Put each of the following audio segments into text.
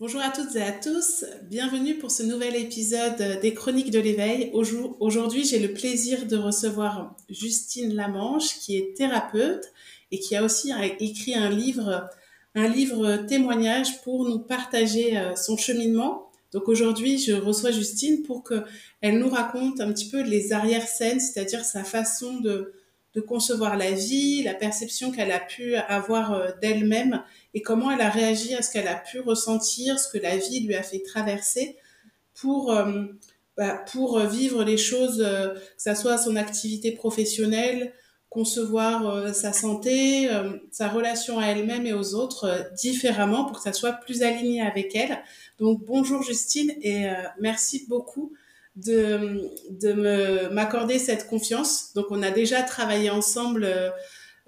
Bonjour à toutes et à tous, bienvenue pour ce nouvel épisode des Chroniques de l'éveil. Aujourd'hui, j'ai le plaisir de recevoir Justine Lamanche, qui est thérapeute et qui a aussi écrit un livre, un livre témoignage pour nous partager euh, son cheminement. Donc aujourd'hui, je reçois Justine pour qu'elle nous raconte un petit peu les arrière-scènes, c'est-à-dire sa façon de, de concevoir la vie, la perception qu'elle a pu avoir euh, d'elle-même et comment elle a réagi à ce qu'elle a pu ressentir, ce que la vie lui a fait traverser pour, euh, bah, pour vivre les choses, euh, que ce soit son activité professionnelle, concevoir sa santé, sa relation à elle-même et aux autres différemment pour que ça soit plus aligné avec elle. Donc bonjour Justine et merci beaucoup de, de me m'accorder cette confiance. Donc on a déjà travaillé ensemble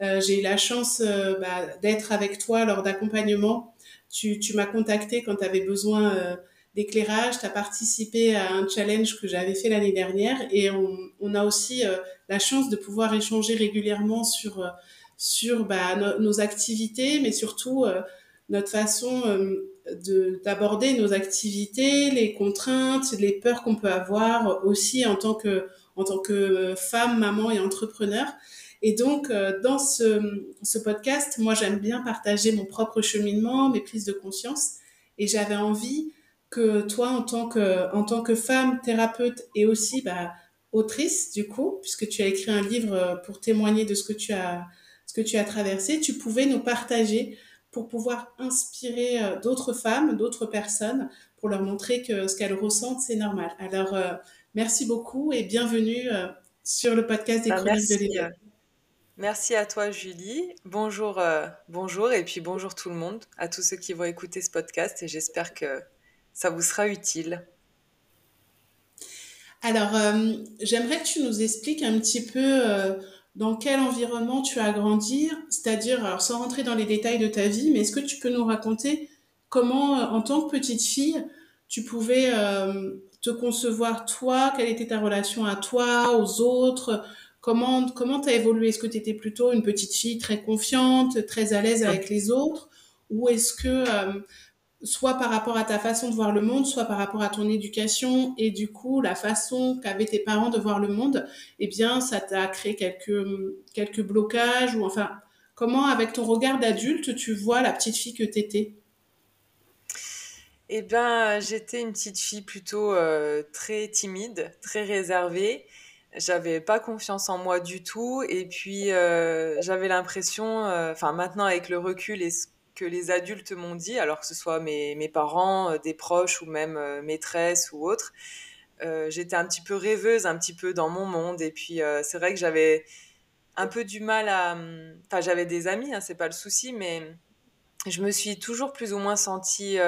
euh, j'ai eu la chance euh, bah, d'être avec toi lors d'accompagnement. Tu, tu m'as contacté quand tu avais besoin euh, d'éclairage, tu as participé à un challenge que j'avais fait l'année dernière et on, on, a aussi la chance de pouvoir échanger régulièrement sur, sur bah, nos activités, mais surtout notre façon d'aborder nos activités, les contraintes, les peurs qu'on peut avoir aussi en tant que, en tant que femme, maman et entrepreneur. Et donc, euh, dans ce, ce podcast, moi, j'aime bien partager mon propre cheminement, mes prises de conscience. Et j'avais envie que toi, en tant que, en tant que femme, thérapeute et aussi bah, autrice, du coup, puisque tu as écrit un livre pour témoigner de ce que tu as, ce que tu as traversé, tu pouvais nous partager pour pouvoir inspirer euh, d'autres femmes, d'autres personnes, pour leur montrer que ce qu'elles ressentent, c'est normal. Alors, euh, merci beaucoup et bienvenue sur le podcast des bah, Chroniques de l'éveil. Merci à toi, Julie. Bonjour, euh, bonjour, et puis bonjour tout le monde, à tous ceux qui vont écouter ce podcast, et j'espère que ça vous sera utile. Alors, euh, j'aimerais que tu nous expliques un petit peu euh, dans quel environnement tu as grandi, c'est-à-dire, alors sans rentrer dans les détails de ta vie, mais est-ce que tu peux nous raconter comment, en tant que petite fille, tu pouvais te concevoir toi, quelle était ta relation à toi, aux autres, Comment comment t'as évolué? Est-ce que tu étais plutôt une petite fille très confiante, très à l'aise avec les autres, ou est-ce que euh, soit par rapport à ta façon de voir le monde, soit par rapport à ton éducation et du coup la façon qu'avaient tes parents de voir le monde, eh bien ça t'a créé quelques quelques blocages ou enfin comment avec ton regard d'adulte tu vois la petite fille que t'étais? Eh bien j'étais une petite fille plutôt euh, très timide, très réservée. J'avais pas confiance en moi du tout et puis euh, j'avais l'impression euh, enfin maintenant avec le recul et ce que les adultes m'ont dit alors que ce soit mes, parents euh, des proches ou même maîtresses ou autres j'étais un petit peu rêveuse un petit peu dans mon monde. Et puis c'est vrai que j'avais un peu du mal à enfin j'avais des amis hein, c'est pas le souci mais je me suis toujours plus ou moins sentie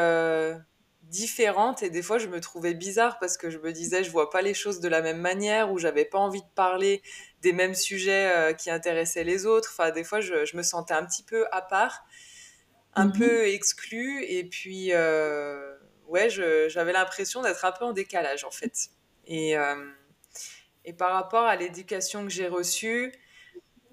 différente. Et des fois je me trouvais bizarre parce que je me disais je vois pas les choses de la même manière ou j'avais pas envie de parler des mêmes sujets euh, qui intéressaient les autres. Enfin des fois je, me sentais un petit peu à part un mhm. peu exclue et puis euh, ouais j'avais l'impression d'être un peu en décalage en fait et, euh, et par rapport à l'éducation que j'ai reçue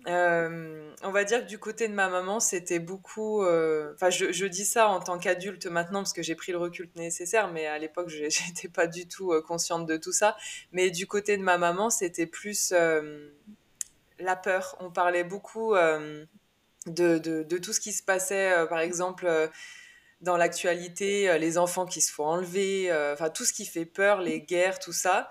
euh, on va dire que du côté de ma maman, c'était beaucoup. Enfin, je, je, dis ça en tant qu'adulte maintenant parce que j'ai pris le recul nécessaire, mais à l'époque, j'étais pas du tout consciente de tout ça. Mais du côté de ma maman, c'était plus la peur. On parlait beaucoup de, de, de, tout ce qui se passait, par exemple dans l'actualité, les enfants qui se font enlever, enfin tout ce qui fait peur, les guerres, tout ça.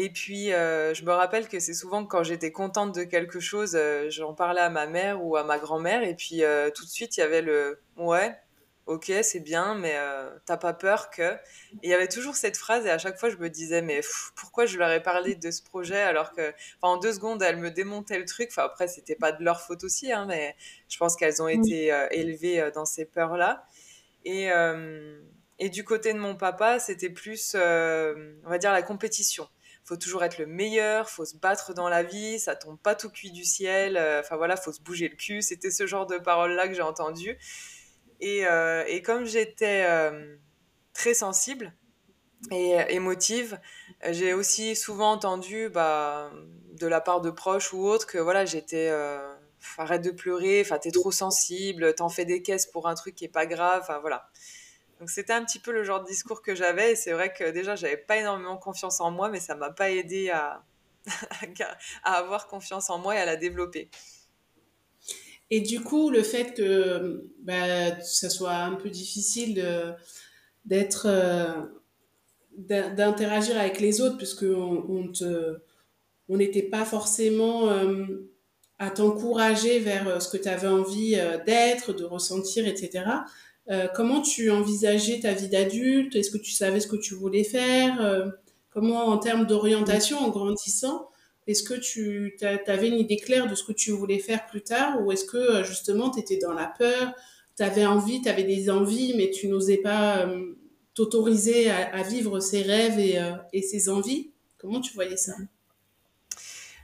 Et puis, euh, je me rappelle que c'est souvent quand j'étais contente de quelque chose, euh, j'en parlais à ma mère ou à ma grand-mère. Et puis, euh, tout de suite, il y avait le Ouais, ok, c'est bien, mais t'as pas peur que. Et il y avait toujours cette phrase, et à chaque fois, je me disais Mais pourquoi je leur ai parlé de ce projet alors que, en deux secondes, elles me démontaient le truc. Enfin, après, c'était pas de leur faute aussi, hein, mais je pense qu'elles ont été élevées dans ces peurs-là. Et. et du côté de mon papa, c'était plus, on va dire, la compétition faut toujours être le meilleur, faut se battre dans la vie, ça tombe pas tout cuit du ciel, euh, enfin voilà, faut se bouger le cul. C'était ce genre de paroles-là que j'ai entendu. Et, euh, et comme j'étais euh, très sensible et émotive, j'ai aussi souvent entendu bah, de la part de proches ou autres que voilà, j'étais arrête de pleurer, enfin t'es trop sensible, t'en fais des caisses pour un truc qui est pas grave, enfin voilà. Donc c'était un petit peu le genre de discours que j'avais et c'est vrai que déjà j'avais pas énormément confiance en moi mais ça m'a pas aidé à avoir confiance en moi et à la développer. Et du coup, le fait que bah, ça soit un peu difficile d'être, euh, d'interagir avec les autres, puisque on, on n'était pas forcément euh, à t'encourager vers euh, ce que tu avais envie d'être, de ressentir, etc. comment tu envisageais ta vie d'adulte? Est-ce que tu savais ce que tu voulais faire? Comment, en termes d'orientation, en grandissant, est-ce que tu avais une idée claire de ce que tu voulais faire plus tard ou est-ce que euh, justement tu étais dans la peur, tu avais envie, tu avais des envies mais tu n'osais pas euh, t'autoriser à, vivre ses rêves et, euh, ses envies? Comment tu voyais ça?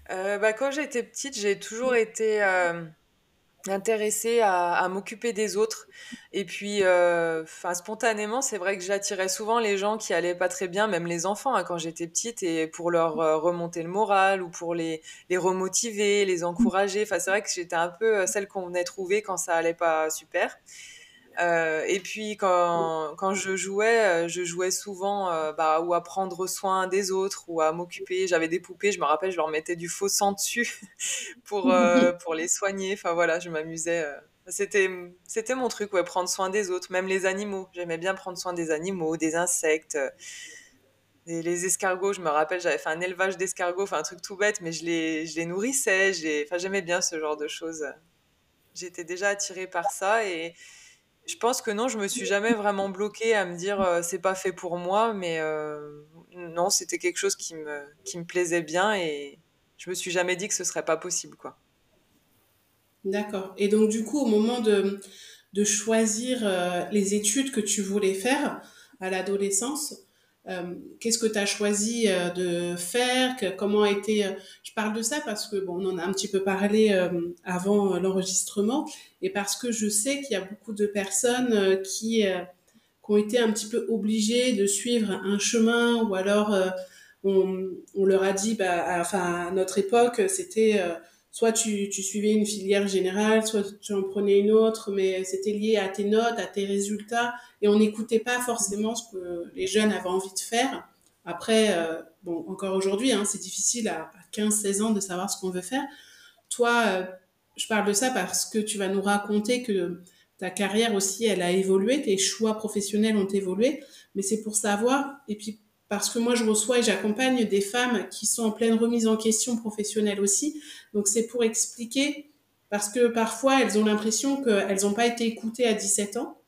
Bah, Quand j'étais petite, j'ai toujours été intéressée à, m'occuper des autres. Et puis, euh, spontanément, c'est vrai que j'attirais souvent les gens qui allaient pas très bien, même les enfants, hein, quand j'étais petite, et pour leur euh, remonter le moral ou pour les, les remotiver, les encourager. Enfin, c'est vrai que j'étais un peu euh, celle qu'on venait trouver quand ça allait pas super. Euh, et puis quand, quand je jouais, euh, je jouais souvent euh, bah, ou à prendre soin des autres ou à m'occuper. J'avais des poupées, je me rappelle, je leur mettais du faux sang dessus pour, pour les soigner. Enfin voilà, je m'amusais. C'était, c'était mon truc, ouais, prendre soin des autres, même les animaux. J'aimais bien prendre soin des animaux, des insectes. Et les escargots, je me rappelle, j'avais fait un élevage d'escargots, enfin un truc tout bête, mais je les, je les nourrissais. Enfin, j'aimais bien ce genre de choses. J'étais déjà attirée par ça et, je pense que non, je me suis jamais vraiment bloquée à me dire euh, c'est pas fait pour moi, mais euh, non, c'était quelque chose qui me, qui me plaisait bien et je me suis jamais dit que ce serait pas possible, quoi. D'accord. Et donc, du coup, au moment de, de choisir euh, les études que tu voulais faire à l'adolescence, euh, qu'est-ce que tu as choisi euh, de faire? Comment a été euh, Je parle de ça parce que bon, on en a un petit peu parlé avant l'enregistrement et parce que je sais qu'il y a beaucoup de personnes qui, qui, ont été un petit peu obligées de suivre un chemin ou alors on, on, leur a dit, bah, enfin à notre époque, c'était soit tu, tu, suivais une filière générale, soit tu en prenais une autre, mais c'était lié à tes notes, à tes résultats, et on n'écoutait pas forcément ce que les jeunes avaient envie de faire. Après, euh, bon, encore aujourd'hui, hein, c'est difficile à, 15-16 ans de savoir ce qu'on veut faire. Toi, euh, je parle de ça parce que tu vas nous raconter que ta carrière aussi, elle a évolué, tes choix professionnels ont évolué, mais c'est pour savoir, et puis parce que moi je reçois et j'accompagne des femmes qui sont en pleine remise en question professionnelle aussi. Donc c'est pour expliquer, parce que parfois elles ont l'impression qu'elles n'ont pas été écoutées à 17 ans.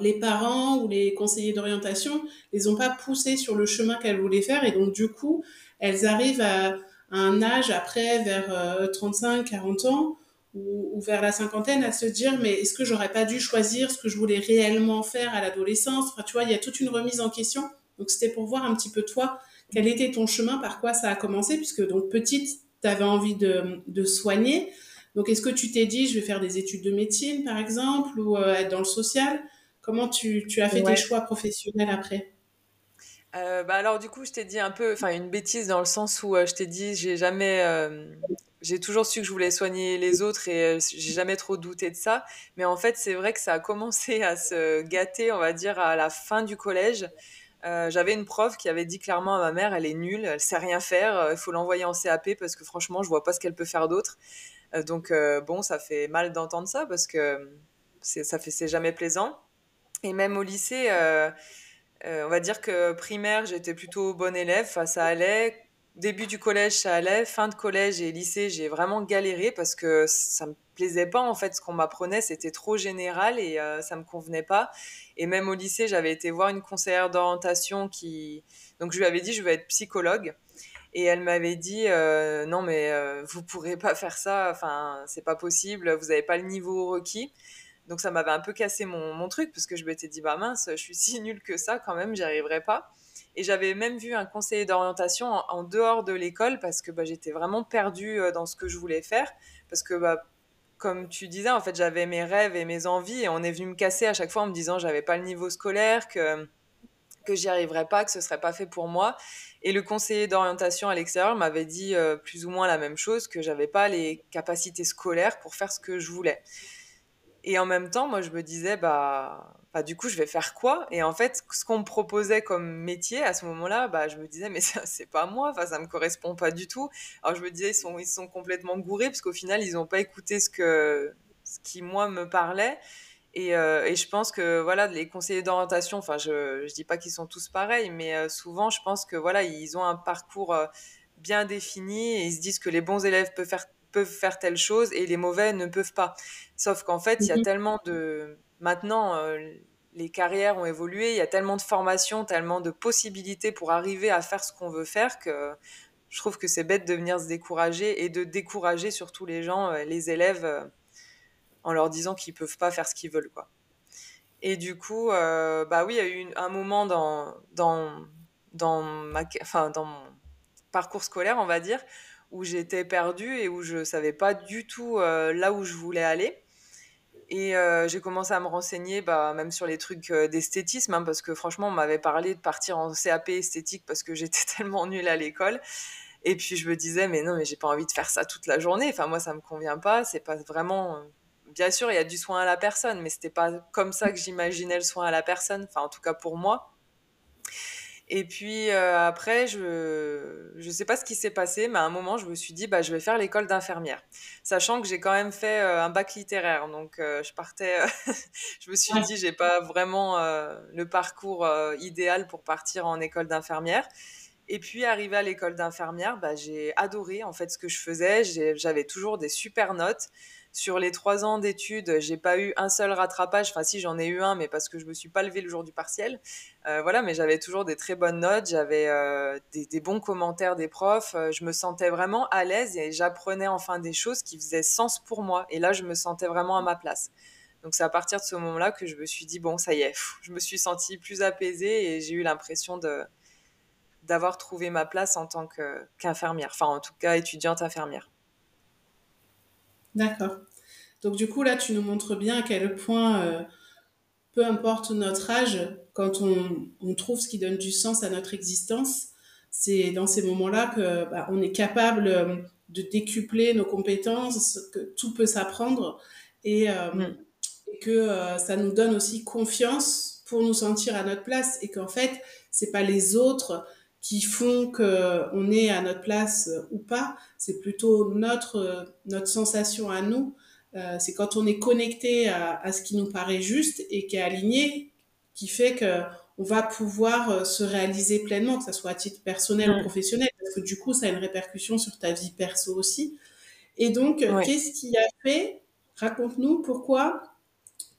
Les parents ou les conseillers d'orientation les ont pas poussées sur le chemin qu'elles voulaient faire et donc du coup elles arrivent à, un âge après vers 35, euh, 40 ans ou, ou, vers la cinquantaine à se dire mais est-ce que j'aurais pas dû choisir ce que je voulais réellement faire à l'adolescence? Enfin tu vois il y a toute une remise en question donc c'était pour voir un petit peu toi, quel était ton chemin, par quoi ça a commencé, puisque donc petite, tu avais envie de, de soigner. Donc est-ce que tu t'es dit, je vais faire des études de médecine, par exemple, ou euh, être dans le social? Comment tu, tu as fait tes choix professionnels après? Euh, bah alors du coup je t'ai dit un peu enfin une bêtise dans le sens où euh, je t'ai dit j'ai jamais j'ai toujours su que je voulais soigner les autres et j'ai jamais trop douté de ça. Mais en fait c'est vrai que ça a commencé à se gâter on va dire à la fin du collège euh, j'avais une prof qui avait dit clairement à ma mère, elle est nulle, elle sait rien faire, euh, il faut l'envoyer en CAP parce que franchement, je vois pas ce qu'elle peut faire d'autre. Euh, donc bon, ça fait mal d'entendre ça parce que ça fait c'est jamais plaisant. Et même au lycée, on va dire que primaire, j'étais plutôt bonne élève, ça allait. Début du collège, ça allait. Fin de collège et lycée, j'ai vraiment galéré parce que ça me plaisait pas en fait ce qu'on m'apprenait, c'était trop général et euh, ça me convenait pas. Et même au lycée, j'avais été voir une conseillère d'orientation qui donc je lui avais dit je veux être psychologue et elle m'avait dit euh, non mais euh, vous pourrez pas faire ça, enfin c'est pas possible, vous avez pas le niveau requis. Donc ça m'avait un peu cassé mon, mon truc parce que je m'étais dit bah mince, je suis si nulle que ça quand même, j'y arriverai pas. Et j'avais même vu un conseiller d'orientation en, dehors de l'école parce que bah, j'étais vraiment perdue dans ce que je voulais faire. Parce que bah, comme tu disais, en fait, j'avais mes rêves et mes envies et on est venu me casser à chaque fois en me disant j'avais pas le niveau scolaire, que que j'y arriverais pas, que ce serait pas fait pour moi. Et le conseiller d'orientation à l'extérieur m'avait dit euh, plus ou moins la même chose, que j'avais pas les capacités scolaires pour faire ce que je voulais. Et en même temps, moi, je me disais, bah, bah, du coup, je vais faire quoi? Et en fait, ce qu'on me proposait comme métier à ce moment-là, bah, je me disais, mais ça, c'est pas moi, enfin, ça me correspond pas du tout. Alors, je me disais, ils sont, ils sont complètement gourés, parce qu'au final, ils n'ont pas écouté ce, que, ce qui, moi, me parlait. Et, euh, et, je pense que voilà, les conseillers d'orientation, enfin, je ne dis pas qu'ils sont tous pareils, mais euh, souvent, je pense que voilà, ils ont un parcours euh, bien défini et ils se disent que les bons élèves peuvent faire, peuvent faire telle chose et les mauvais ne peuvent pas. Sauf qu'en fait, il y a mhm. tellement de Maintenant, euh, les carrières ont évolué, il y a tellement de formations, tellement de possibilités pour arriver à faire ce qu'on veut faire que je trouve que c'est bête de venir se décourager et de décourager surtout les gens, euh, les élèves, euh, en leur disant qu'ils peuvent pas faire ce qu'ils veulent. Et du coup, bah oui, il y a eu un moment dans, dans, dans, ma, enfin, dans mon parcours scolaire, on va dire, où j'étais perdue et où je savais pas du tout là où je voulais aller. Et euh, j'ai commencé à me renseigner, bah, même sur les trucs euh, d'esthétisme, hein, parce que franchement, on m'avait parlé de partir en CAP esthétique parce que j'étais tellement nulle à l'école. Et puis je me disais, mais non, mais j'ai pas envie de faire ça toute la journée. Enfin, moi, ça me convient pas. C'est pas vraiment. Euh, bien sûr, il y a du soin à la personne, mais c'était pas comme ça que j'imaginais le soin à la personne. Enfin, en tout cas pour moi. Et puis euh, après, je ne sais pas ce qui s'est passé, mais à un moment, je me suis dit, bah, je vais faire l'école d'infirmière. Sachant que j'ai quand même fait euh, un bac littéraire. Donc, euh, je partais, je me suis dit, j'ai pas vraiment le parcours idéal pour partir en école d'infirmière. Et puis, arrivé à l'école d'infirmière, bah, j'ai adoré en fait ce que je faisais. J'avais toujours des super notes. Sur les trois ans d'études, j'ai pas eu un seul rattrapage. Enfin, si j'en ai eu un, mais parce que je me suis pas levée le jour du partiel. Euh, voilà, mais j'avais toujours des très bonnes notes. J'avais euh, des, bons commentaires des profs. Euh, je me sentais vraiment à l'aise et j'apprenais enfin des choses qui faisaient sens pour moi. Et là, je me sentais vraiment à ma place. Donc c'est à partir de ce moment-là que je me suis dit bon, ça y est, je me suis sentie plus apaisée et j'ai eu l'impression de d'avoir trouvé ma place en tant qu'infirmière, enfin en tout cas étudiante infirmière. D'accord. Donc du coup, là, tu nous montres bien à quel point, euh, peu importe notre âge, quand on, trouve ce qui donne du sens à notre existence, c'est dans ces moments-là que bah, on est capable euh, de décupler nos compétences, que tout peut s'apprendre et, euh, mm. que ça nous donne aussi confiance pour nous sentir à notre place et qu'en fait, c'est pas les autres qui font qu'on est à notre place ou pas, c'est plutôt notre, notre sensation à nous. Euh, c'est quand on est connecté à, à, ce qui nous paraît juste et qui est aligné, qui fait que on va pouvoir euh, se réaliser pleinement, que ce soit à titre personnel ou professionnel, parce que du coup, ça a une répercussion sur ta vie perso aussi. Et donc, qu'est-ce qui a fait Raconte-nous pourquoi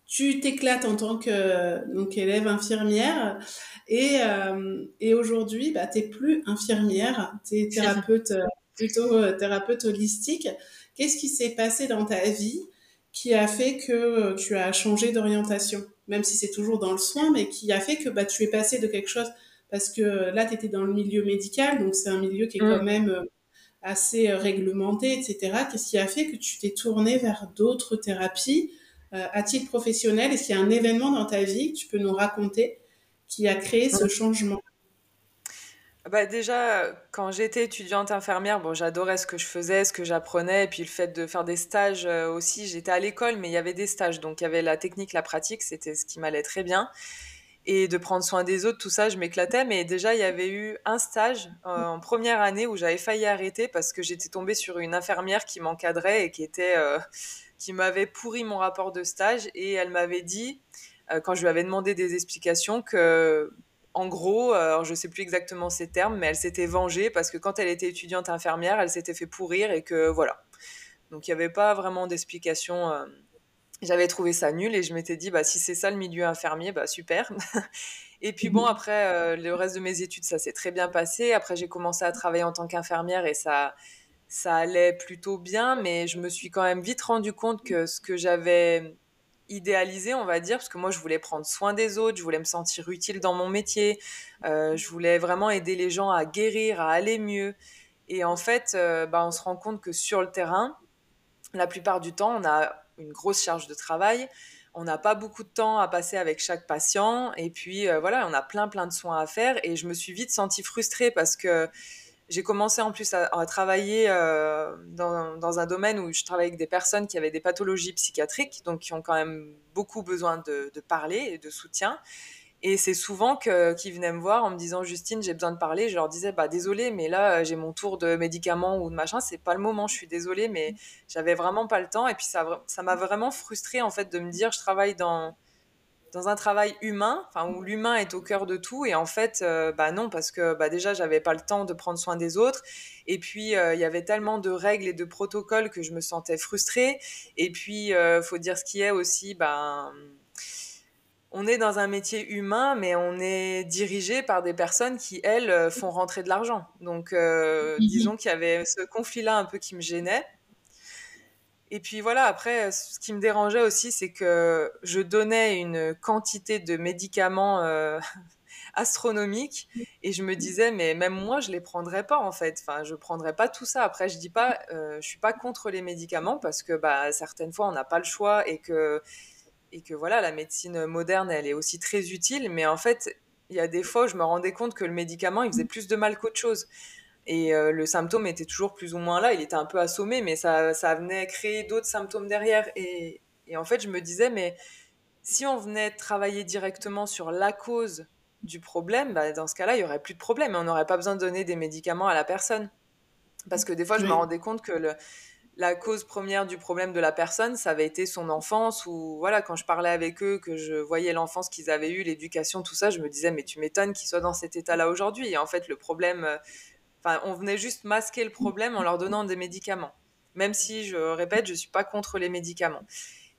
tu t'éclates en tant que donc élève infirmière et, euh, et aujourd'hui, bah, tu n'es plus infirmière, tu es thérapeute, euh, plutôt euh, thérapeute holistique. Qu'est-ce qui s'est passé dans ta vie qui a fait que tu as changé d'orientation, même si c'est toujours dans le soin, mais qui a fait que bah, tu es passé de quelque chose, parce que là, tu étais dans le milieu médical, donc c'est un milieu qui est quand mm. même assez réglementé, etc. Qu'est-ce qui a fait que tu t'es tourné vers d'autres thérapies à titre professionnel? Est-ce qu'il y a un événement dans ta vie que tu peux nous raconter qui a créé ce changement? Bah déjà, quand j'étais étudiante infirmière, bon, j'adorais ce que je faisais, ce que j'apprenais, et puis le fait de faire des stages euh, aussi. J'étais à l'école, mais il y avait des stages, donc il y avait la technique, la pratique, c'était ce qui m'allait très bien. Et de prendre soin des autres, tout ça, je m'éclatais. Mais déjà, il y avait eu un stage euh, en première année où j'avais failli arrêter parce que j'étais tombée sur une infirmière qui m'encadrait et qui était, euh, qui m'avait pourri mon rapport de stage. Et elle m'avait dit, quand je lui avais demandé des explications que en gros, euh, je sais plus exactement ces termes, mais elle s'était vengée parce que quand elle était étudiante infirmière, elle s'était fait pourrir et que voilà. Donc il n'y avait pas vraiment d'explication. Euh. J'avais trouvé ça nul et je m'étais dit, bah, si c'est ça le milieu infirmier, bah, super. et puis bon, après, le reste de mes études, ça s'est très bien passé. Après, j'ai commencé à travailler en tant qu'infirmière et ça, ça allait plutôt bien, mais je me suis quand même vite rendu compte que ce que j'avais idéalisé, on va dire, parce que moi, je voulais prendre soin des autres, je voulais me sentir utile dans mon métier, euh, je voulais vraiment aider les gens à guérir, à aller mieux. Et en fait, euh, bah, on se rend compte que sur le terrain, la plupart du temps, on a une grosse charge de travail, on n'a pas beaucoup de temps à passer avec chaque patient, et puis euh, voilà, on a plein plein de soins à faire, et je me suis vite sentie frustrée parce que j'ai commencé en plus à, travailler euh, dans, un domaine où je travaille avec des personnes qui avaient des pathologies psychiatriques, donc qui ont quand même beaucoup besoin de, parler et de soutien. Et c'est souvent qu'ils venaient me voir en me disant Justine, j'ai besoin de parler. Je leur disais bah désolé, mais là j'ai mon tour de médicaments ou de machin, c'est pas le moment. Je suis désolée, mais j'avais vraiment pas le temps. Et puis ça, ça m'a vraiment frustrée en fait de me dire je travaille dans dans un travail humain, enfin où l'humain est au cœur de tout, et en fait, euh, bah non, parce que bah déjà j'avais pas le temps de prendre soin des autres, et puis euh, il y avait tellement de règles et de protocoles que je me sentais frustrée, et puis euh, faut dire ce qui est aussi, ben on est dans un métier humain, mais on est dirigé par des personnes qui, elles, font rentrer de l'argent. Donc, mhm. disons qu'il y avait ce conflit-là un peu qui me gênait. Et puis voilà, après, ce qui me dérangeait aussi, c'est que je donnais une quantité de médicaments euh, astronomiques et je me disais, mais même moi, je les prendrais pas en fait. Enfin, je prendrais pas tout ça. Après, je dis pas, euh, je suis pas contre les médicaments parce que bah, certaines fois, on n'a pas le choix et que, et que voilà, la médecine moderne, elle est aussi très utile. Mais en fait, il y a des fois je me rendais compte que le médicament, il faisait plus de mal qu'autre chose. Et euh, le symptôme était toujours plus ou moins là. Il était un peu assommé, mais ça, ça venait créer d'autres symptômes derrière. Et, et, en fait, je me disais, mais si on venait travailler directement sur la cause du problème, bah, dans ce cas-là, il n'y aurait plus de problème. on n'aurait pas besoin de donner des médicaments à la personne. Parce que des fois, je me rendais compte que le, la cause première du problème de la personne, ça avait été son enfance, ou voilà, quand je parlais avec eux, que je voyais l'enfance qu'ils avaient eue, l'éducation, tout ça, je me disais, mais tu m'étonnes qu'ils soient dans cet état-là aujourd'hui. Et en fait, le problème euh, Enfin, on venait juste masquer le problème en leur donnant des médicaments. Même si, je répète, je ne suis pas contre les médicaments.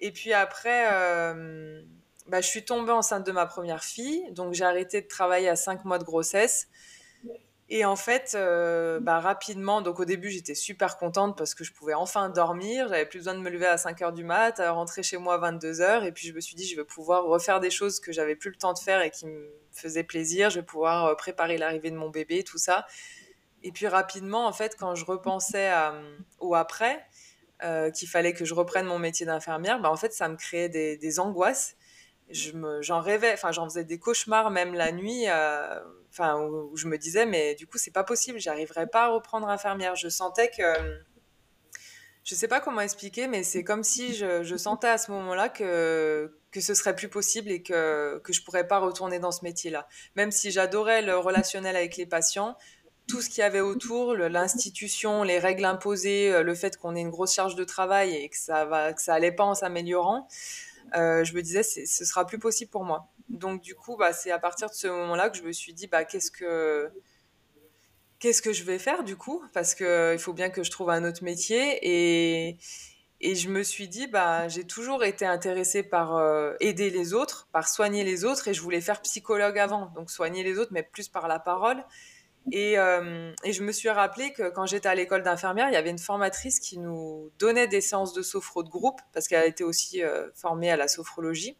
Et puis après, euh, bah, je suis tombée enceinte de ma première fille. Donc, j'ai arrêté de travailler à 5 mois de grossesse. Et en fait, euh, bah, rapidement, donc au début, j'étais super contente parce que je pouvais enfin dormir. J'avais plus besoin de me lever à 5 heures du mat, rentrer chez moi à 22 heures. Et puis, je me suis dit, je vais pouvoir refaire des choses que j'avais plus le temps de faire et qui me faisaient plaisir. Je vais pouvoir euh, préparer l'arrivée de mon bébé, tout ça. Et puis rapidement, en fait, quand je repensais au après, euh, qu'il fallait que je reprenne mon métier d'infirmière, bah, en fait, ça me créait des, angoisses. Je me, j'en rêvais, enfin, j'en faisais des cauchemars même la nuit, euh, enfin, où, je me disais, mais du coup, c'est pas possible, j'arriverai pas à reprendre infirmière. Je sentais que, je sais pas comment expliquer, mais c'est comme si je, je sentais à ce moment-là que, que ce serait plus possible et que, que je pourrais pas retourner dans ce métier-là. Même si j'adorais le relationnel avec les patients, tout ce qu'il y avait autour, l'institution, les règles imposées, euh, le fait qu'on ait une grosse charge de travail et que ça va, ça allait pas en s'améliorant, euh, je me disais ce sera plus possible pour moi. Donc du coup, bah, c'est à partir de ce moment-là que je me suis dit bah qu'est-ce que qu'est-ce que je vais faire du coup? Parce que il faut bien que je trouve un autre métier et et je me suis dit bah j'ai toujours été intéressée par euh, aider les autres, par soigner les autres et je voulais faire psychologue avant, donc soigner les autres mais plus par la parole. Et, euh, et, je me suis rappelé que quand j'étais à l'école d'infirmière, il y avait une formatrice qui nous donnait des séances de sophro de groupe, parce qu'elle était aussi euh, formée à la sophrologie.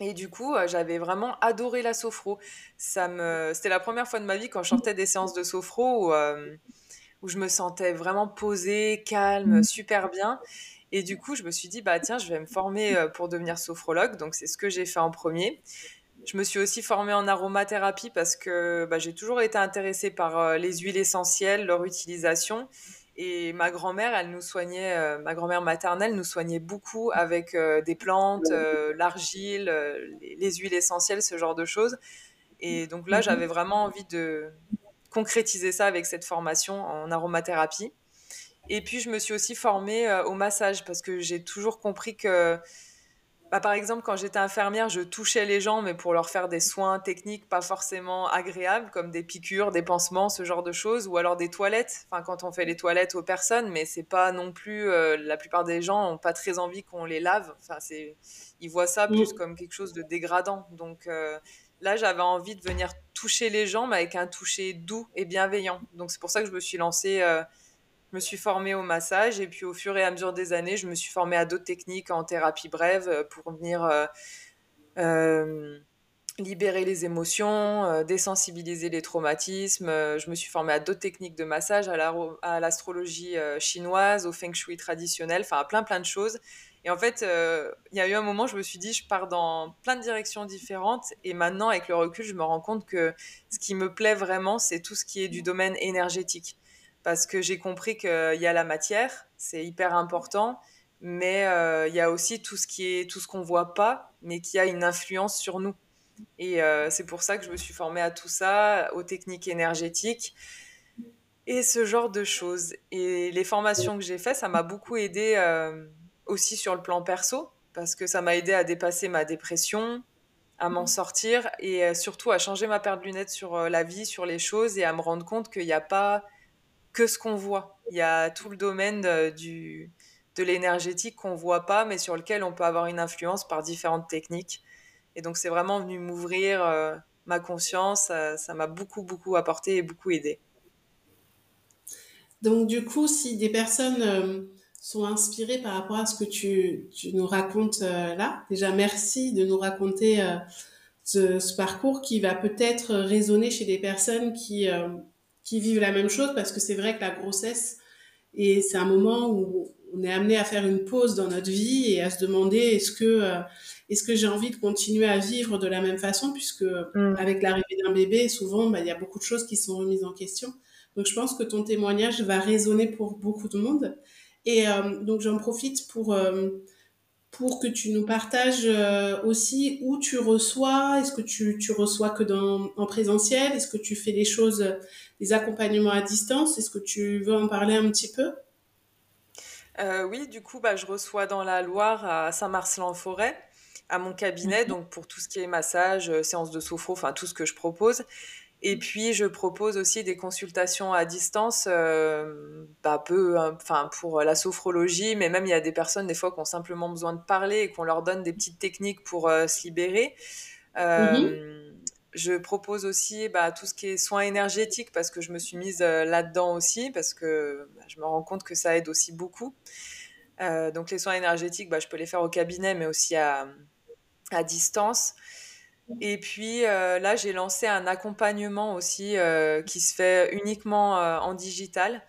Et du coup, euh, j'avais vraiment adoré la sophro. Ça me... C'était la première fois de ma vie quand je sortais des séances de sophro où, où je me sentais vraiment posée, calme, super bien. Et du coup, je me suis dit, bah tiens, je vais me former pour devenir sophrologue. Donc, c'est ce que j'ai fait en premier. Je me suis aussi formée en aromathérapie parce que bah, j'ai toujours été intéressée par euh, les huiles essentielles, leur utilisation. Et ma grand-mère, elle nous soignait, euh, ma grand-mère maternelle nous soignait beaucoup avec euh, des plantes, l'argile, les, huiles essentielles, ce genre de choses. Et donc là, j'avais vraiment envie de concrétiser ça avec cette formation en aromathérapie. Et puis, je me suis aussi formée au massage parce que j'ai toujours compris que bah, par exemple, quand j'étais infirmière, je touchais les gens, mais pour leur faire des soins techniques pas forcément agréables, comme des piqûres, des pansements, ce genre de choses, ou alors des toilettes. Enfin, quand on fait les toilettes aux personnes, mais c'est pas non plus. Euh, la plupart des gens n'ont pas très envie qu'on les lave. Enfin, c'est, ils voient ça plus mm. comme quelque chose de dégradant. Donc euh, là, j'avais envie de venir toucher les gens, mais avec un toucher doux et bienveillant. Donc c'est pour ça que je me suis lancée. Euh, je me suis formée au massage et puis au fur et à mesure des années, je me suis formée à d'autres techniques en thérapie brève euh, pour venir euh, euh, libérer les émotions, désensibiliser les traumatismes. je me suis formée à d'autres techniques de massage, à l'astrologie chinoise, au feng shui traditionnel, enfin à plein plein de choses. Et en fait, il y a eu un moment, je me suis dit, je pars dans plein de directions différentes. Et maintenant, avec le recul, je me rends compte que ce qui me plaît vraiment, c'est tout ce qui est du domaine énergétique. Parce que j'ai compris qu'il y a la matière, c'est hyper important, mais il y a aussi tout ce qui est tout voit pas, mais qui a une influence sur nous. Et c'est pour ça que je me suis formée à tout ça, aux techniques énergétiques et ce genre de choses. Et les formations que j'ai faites, ça m'a beaucoup aidé aussi sur le plan perso, parce que ça m'a aidé à dépasser ma dépression, à m'en sortir et euh, surtout à changer ma paire de lunettes sur euh, la vie, sur les choses et à me rendre compte qu'il n'y a pas que ce qu'on voit. Il y a tout le domaine euh, du, de l'énergétique qu'on voit pas, mais sur lequel on peut avoir une influence par différentes techniques. Et donc c'est vraiment venu m'ouvrir ma conscience. Ça m'a beaucoup, beaucoup apporté et beaucoup aidé. Donc du coup, si des personnes sont inspirés par rapport à ce que tu, nous racontes euh, là. Déjà, merci de nous raconter euh, ce, ce, parcours qui va peut-être résonner chez des personnes qui, euh, qui vivent la même chose parce que c'est vrai que la grossesse, et c'est un moment où on est amené à faire une pause dans notre vie et à se demander est-ce que est-ce que j'ai envie de continuer à vivre de la même façon puisque mm. avec l'arrivée d'un bébé souvent bah, il y a beaucoup de choses qui sont remises en question donc je pense que ton témoignage va résonner pour beaucoup de monde et euh, donc j'en profite pour euh, pour que tu nous partages euh, aussi où tu reçois. Est-ce que tu, tu reçois que dans, en présentiel? Est-ce que tu fais des choses, des accompagnements à distance? Est-ce que tu veux en parler un petit peu? Euh, Oui, du coup, bah, je reçois dans la Loire à Saint-Marcel-en-Forêt à mon cabinet, mhm. donc pour tout ce qui est massage, séance de sophro, enfin tout ce que je propose. Et puis, je propose aussi des consultations à distance, euh, bah, peu, enfin, pour la sophrologie, mais même il y a des personnes, des fois, qui ont simplement besoin de parler et qu'on leur donne des petites techniques pour euh, se libérer. Euh, mhm. Je propose aussi bah, tout ce qui est soins énergétiques parce que je me suis mise là-dedans aussi, parce que bah, je me rends compte que ça aide aussi beaucoup. donc, les soins énergétiques, je peux les faire au cabinet, mais aussi à, à distance. Et puis euh, là, j'ai lancé un accompagnement aussi euh, qui se fait uniquement euh, en digital.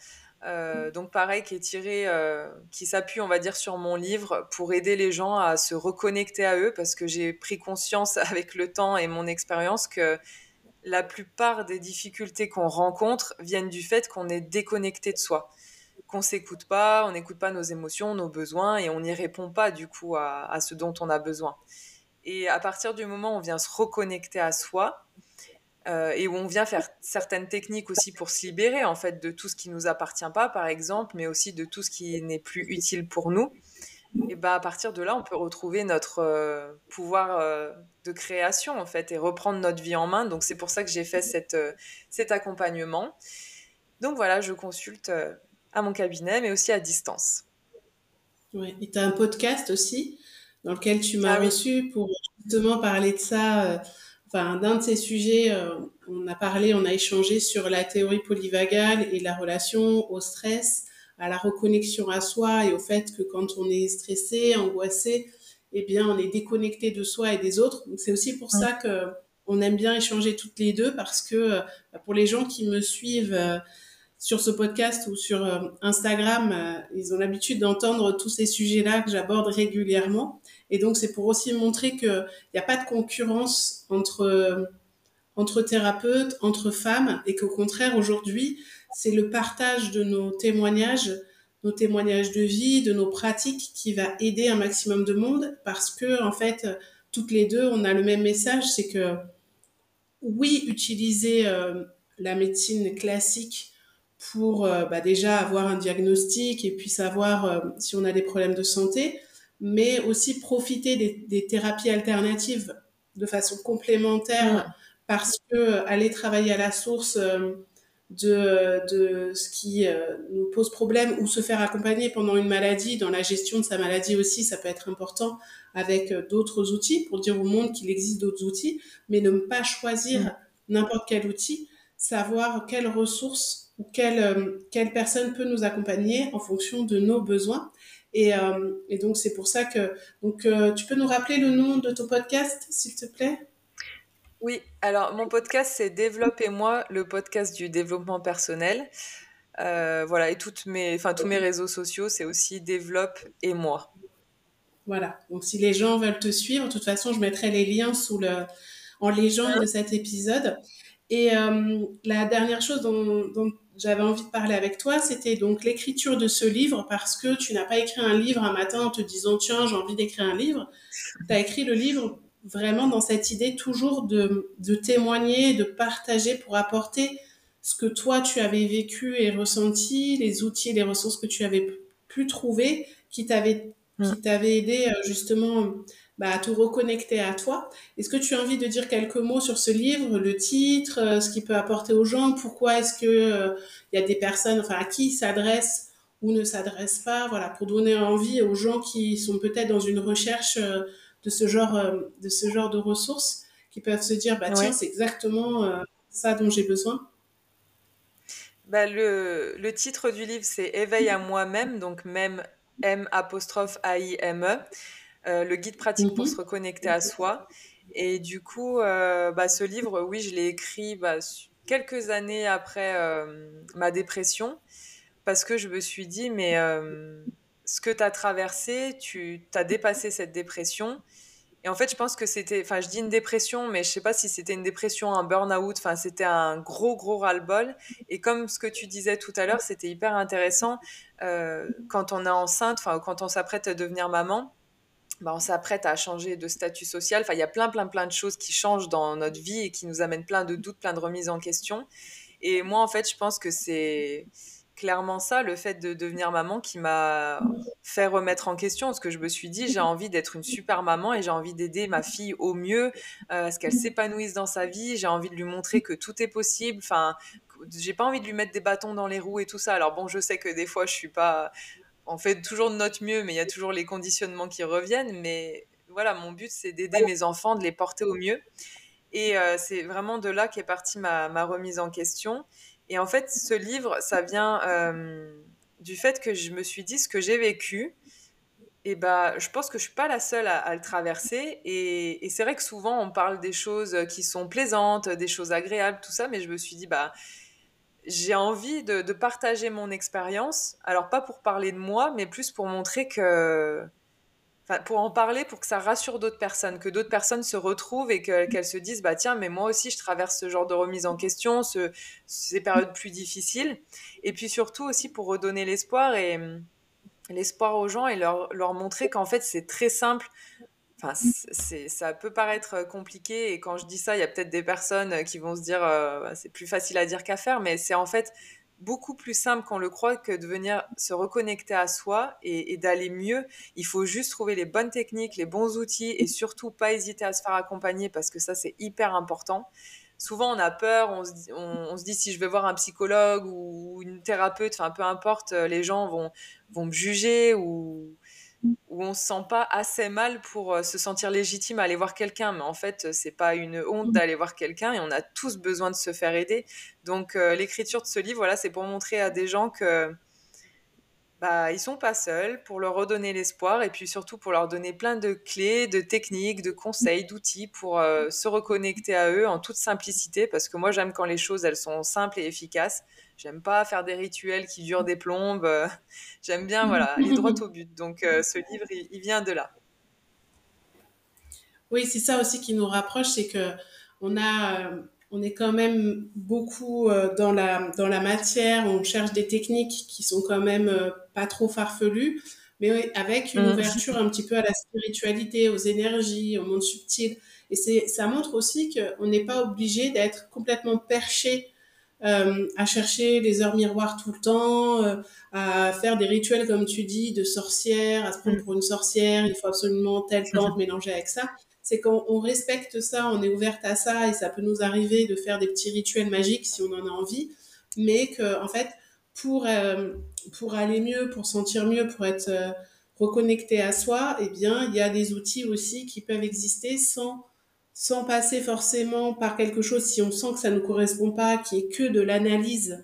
donc pareil, qui est tiré, qui s'appuie, on va dire, sur mon livre pour aider les gens à se reconnecter à eux, parce que j'ai pris conscience avec le temps et mon expérience que la plupart des difficultés qu'on rencontre viennent du fait qu'on est déconnecté de soi, qu'on s'écoute pas, on n'écoute pas nos émotions, nos besoins, et on n'y répond pas du coup à ce dont on a besoin. Et à partir du moment où on vient se reconnecter à soi, euh, et où on vient faire certaines techniques aussi pour se libérer en fait de tout ce qui nous appartient pas par exemple mais aussi de tout ce qui n'est plus utile pour nous et bah à partir de là on peut retrouver notre euh, pouvoir euh, de création en fait et reprendre notre vie en main. Donc c'est pour ça que j'ai fait cette, cet accompagnement. Donc voilà je consulte à mon cabinet mais aussi à distance. Ouais, et tu as un podcast aussi? Dans lequel tu m'as ah reçu pour justement parler de ça. Euh, enfin, d'un de ces sujets, euh, on a parlé, on a échangé sur la théorie polyvagale et la relation au stress, à la reconnexion à soi et au fait que quand on est stressé, angoissé, eh bien, on est déconnecté de soi et des autres. C'est aussi pour ça que on aime bien échanger toutes les deux parce que euh, pour les gens qui me suivent sur ce podcast ou sur euh, Instagram, euh, ils ont l'habitude d'entendre tous ces sujets-là que j'aborde régulièrement. Et donc, c'est pour aussi montrer qu'il n'y a pas de concurrence entre, euh, entre thérapeutes, entre femmes, et qu'au contraire, aujourd'hui, c'est le partage de nos témoignages, nos témoignages de vie, de nos pratiques qui va aider un maximum de monde parce que, en fait, toutes les deux, on a le même message, c'est que oui, utiliser la médecine classique pour euh, bah, déjà avoir un diagnostic et puis savoir euh, si on a des problèmes de santé, mais aussi profiter des, des thérapies alternatives de façon complémentaire parce que euh, aller travailler à la source de, de ce qui nous pose problème ou se faire accompagner pendant une maladie, dans la gestion de sa maladie aussi, ça peut être important avec d'autres outils pour dire au monde qu'il existe d'autres outils, mais ne pas choisir n'importe quel outil, savoir quelles ressources ou quelle, euh, quelle personne peut nous accompagner en fonction de nos besoins. Et, euh, et donc, c'est pour ça que... Donc, euh, tu peux nous rappeler le nom de ton podcast, s'il te plaît? Oui, alors mon podcast, c'est Développez-moi, le podcast du développement personnel. voilà, et toutes mes, enfin, tous mes réseaux sociaux, c'est aussi Développe et moi. Voilà. Donc, si les gens veulent te suivre, de toute façon, je mettrai les liens sous le, en légende de cet épisode. Et euh, la dernière chose dont, dont j'avais envie de parler avec toi, c'était donc l'écriture de ce livre, parce que tu n'as pas écrit un livre un matin en te disant, tiens, j'ai envie d'écrire un livre. Tu as écrit le livre vraiment dans cette idée toujours de, de témoigner, de partager pour apporter ce que toi tu avais vécu et ressenti, les outils, les ressources que tu avais pu trouver, qui t'avaient aidé euh, justement bah, à te reconnecter à toi. Est-ce que tu as envie de dire quelques mots sur ce livre, le titre, euh, ce qu'il peut apporter aux gens Pourquoi est-ce que euh, il y a des personnes, enfin à qui il s'adresse ou ne s'adresse pas Voilà, pour donner envie aux gens qui sont peut-être dans une recherche de ce genre de ce genre de ressources, qui peuvent se dire bah tiens c'est exactement ça dont j'ai besoin. Bah, le, le, titre du livre, c'est Éveil à moi-même, donc même M apostrophe A-I-M-E, euh, le guide pratique pour mhm. se reconnecter à soi. Et du coup, euh, bah, ce livre, oui, je l'ai écrit bah, quelques années après euh, ma dépression, parce que je me suis dit, mais ce que tu as traversé, tu as dépassé cette dépression. Et en fait, je pense que c'était, enfin, je dis une dépression, mais je sais pas si c'était une dépression, un burn-out, enfin, c'était un gros, gros ras-le-bol. Et comme ce que tu disais tout à l'heure, c'était hyper intéressant. Quand on est enceinte, enfin, quand on s'apprête à devenir maman, bah, on s'apprête à changer de statut social. Enfin, il y a plein, plein, plein de choses qui changent dans notre vie et qui nous amènent plein de doutes, plein de remises en question. Et moi, en fait, je pense que c'est clairement ça, le fait de devenir maman, qui m'a fait remettre en question. Parce que je me suis dit, j'ai envie d'être une super maman et j'ai envie d'aider ma fille au mieux, euh, à ce qu'elle s'épanouisse dans sa vie. J'ai envie de lui montrer que tout est possible. Enfin, j'ai pas envie de lui mettre des bâtons dans les roues et tout ça. Alors bon, je sais que des fois, je suis pas. On fait toujours de notre mieux, mais il y a toujours les conditionnements qui reviennent. Mais voilà, mon but, c'est d'aider mes enfants, de les porter au mieux. Et euh, c'est vraiment de là qu'est partie ma, ma remise en question. Et en fait, ce livre, ça vient euh, du fait que je me suis dit ce que j'ai vécu. Et bah, je pense que je suis pas la seule à, le traverser. Et, c'est vrai que souvent on parle des choses qui sont plaisantes, des choses agréables, tout ça. Mais je me suis dit bah, j'ai envie de, partager mon expérience. Alors pas pour parler de moi, mais plus pour montrer que pour en parler, pour que ça rassure d'autres personnes, que d'autres personnes se retrouvent et qu'elles se disent bah tiens, mais moi aussi je traverse ce genre de remise en question, ce, ces périodes plus difficiles. Et puis surtout aussi pour redonner l'espoir et l'espoir aux gens et leur, leur montrer qu'en fait c'est très simple. Enfin, c'est, ça peut paraître compliqué et quand je dis ça, il y a peut-être des personnes qui vont se dire euh, c'est plus facile à dire qu'à faire, mais c'est en fait beaucoup plus simple qu'on le croit que de venir se reconnecter à soi et, d'aller mieux. Il faut juste trouver les bonnes techniques, les bons outils et surtout pas hésiter à se faire accompagner parce que ça, c'est hyper important. Souvent, on a peur, on se, dit, on, se, dit, si je vais voir un psychologue ou une thérapeute, enfin peu importe, les gens vont, vont me juger ou, où on se sent pas assez mal pour euh, se sentir légitime à aller voir quelqu'un. Mais en fait, c'est pas une honte mmh. d'aller voir quelqu'un et on a tous besoin de se faire aider. Donc, euh, l'écriture de ce livre, voilà, c'est pour montrer à des gens que bah, ils sont pas seuls, pour leur redonner l'espoir et puis surtout pour leur donner plein de clés, de techniques, de conseils, d'outils pour euh, se reconnecter à eux en toute simplicité. Parce que moi, j'aime quand les choses elles sont simples et efficaces. J'aime pas faire des rituels qui durent des plombes. J'aime bien voilà, aller droit au but. Donc euh, ce livre, il, vient de là. Oui, c'est ça aussi qui nous rapproche, c'est que on a, euh, on est quand même beaucoup euh, dans la dans la matière. On cherche des techniques qui sont quand même pas trop farfelues, mais avec une mmh. ouverture un petit peu à la spiritualité, aux énergies, au monde subtil. Et c'est ça montre aussi qu'on n'est pas obligé d'être complètement perché euh, à chercher les heures miroirs tout le temps, euh, à faire des rituels, comme tu dis, de sorcière, à se prendre mm. pour une sorcière, il faut absolument telle plante mélangée avec ça. C'est quand on respecte ça, on est ouverte à ça, et ça peut nous arriver de faire des petits rituels magiques si on en a envie, mais que, en fait, pour, euh, pour aller mieux, pour sentir mieux, pour être reconnecté à soi, eh bien, il y a des outils aussi qui peuvent exister sans sans passer forcément par quelque chose si on sent que ça ne correspond pas, qui est que de l'analyse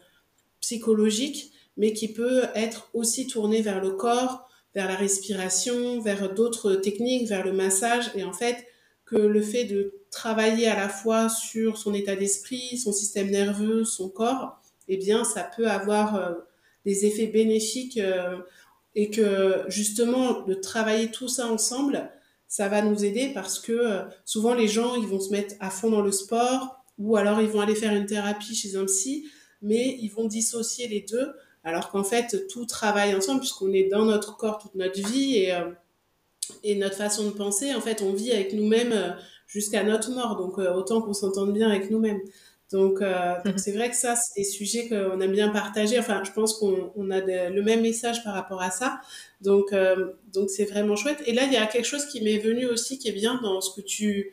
psychologique, mais qui peut être aussi tourné vers le corps, vers la respiration, vers d'autres techniques, vers le massage, et en fait que le fait de travailler à la fois sur son état d'esprit, son système nerveux, son corps, eh bien ça peut avoir euh, des effets bénéfiques euh, et que justement de travailler tout ça ensemble, ça va nous aider parce que euh, souvent les gens ils vont se mettre à fond dans le sport ou alors ils vont aller faire une thérapie chez un psy, mais ils vont dissocier les deux alors qu'en fait tout travaille ensemble puisqu'on est dans notre corps toute notre vie et et notre façon de penser en fait on vit avec nous-mêmes euh, jusqu'à notre mort donc autant qu'on s'entende bien avec nous-mêmes. Donc, euh, mhm. c'est vrai que ça, c'est des sujets qu'on aime bien partager. Enfin, je pense qu'on on a le même message par rapport à ça. Donc, euh, donc c'est vraiment chouette. Et là, il y a quelque chose qui m'est venu aussi, qui est bien dans ce que tu,